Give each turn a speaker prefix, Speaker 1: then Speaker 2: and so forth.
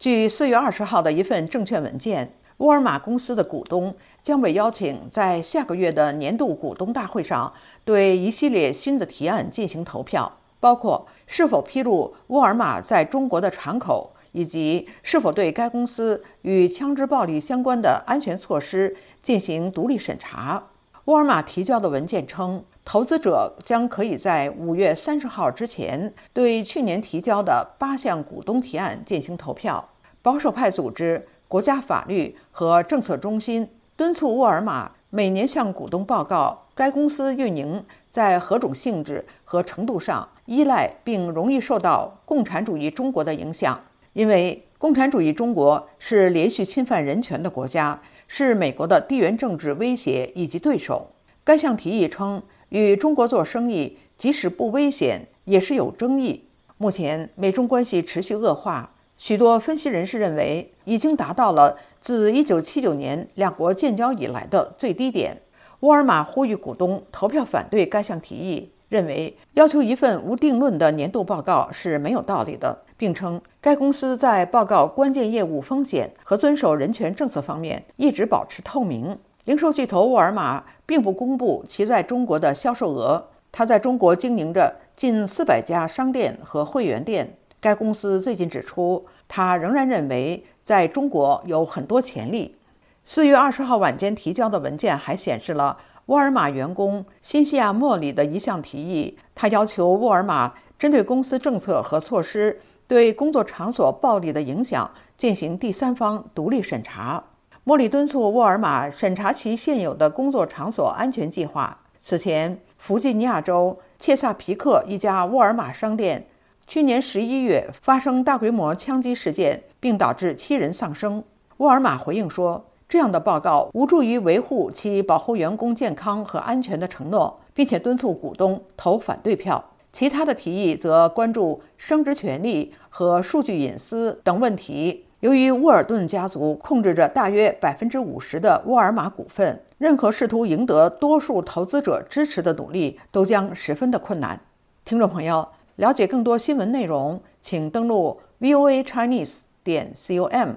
Speaker 1: 据四月二十号的一份证券文件，沃尔玛公司的股东将被邀请在下个月的年度股东大会上对一系列新的提案进行投票，包括是否披露沃尔玛在中国的敞口，以及是否对该公司与枪支暴力相关的安全措施进行独立审查。沃尔玛提交的文件称。投资者将可以在五月三十号之前对去年提交的八项股东提案进行投票。保守派组织国家法律和政策中心敦促沃尔玛每年向股东报告该公司运营在何种性质和程度上依赖并容易受到共产主义中国的影响，因为共产主义中国是连续侵犯人权的国家，是美国的地缘政治威胁以及对手。该项提议称。与中国做生意，即使不危险，也是有争议。目前美中关系持续恶化，许多分析人士认为已经达到了自1979年两国建交以来的最低点。沃尔玛呼吁股东投票反对该项提议，认为要求一份无定论的年度报告是没有道理的，并称该公司在报告关键业务风险和遵守人权政策方面一直保持透明。零售巨头沃尔玛并不公布其在中国的销售额。它在中国经营着近四百家商店和会员店。该公司最近指出，它仍然认为在中国有很多潜力。四月二十号晚间提交的文件还显示了沃尔玛员工辛西亚·莫里的一项提议。他要求沃尔玛针对公司政策和措施对工作场所暴力的影响进行第三方独立审查。莫里敦促沃尔玛审查其现有的工作场所安全计划。此前，弗吉尼亚州切萨皮克一家沃尔玛商店去年十一月发生大规模枪击事件，并导致七人丧生。沃尔玛回应说，这样的报告无助于维护其保护员工健康和安全的承诺，并且敦促股东投反对票。其他的提议则关注生殖权利和数据隐私等问题。由于沃尔顿家族控制着大约百分之五十的沃尔玛股份，任何试图赢得多数投资者支持的努力都将十分的困难。听众朋友，了解更多新闻内容，请登录 voa chinese 点 com。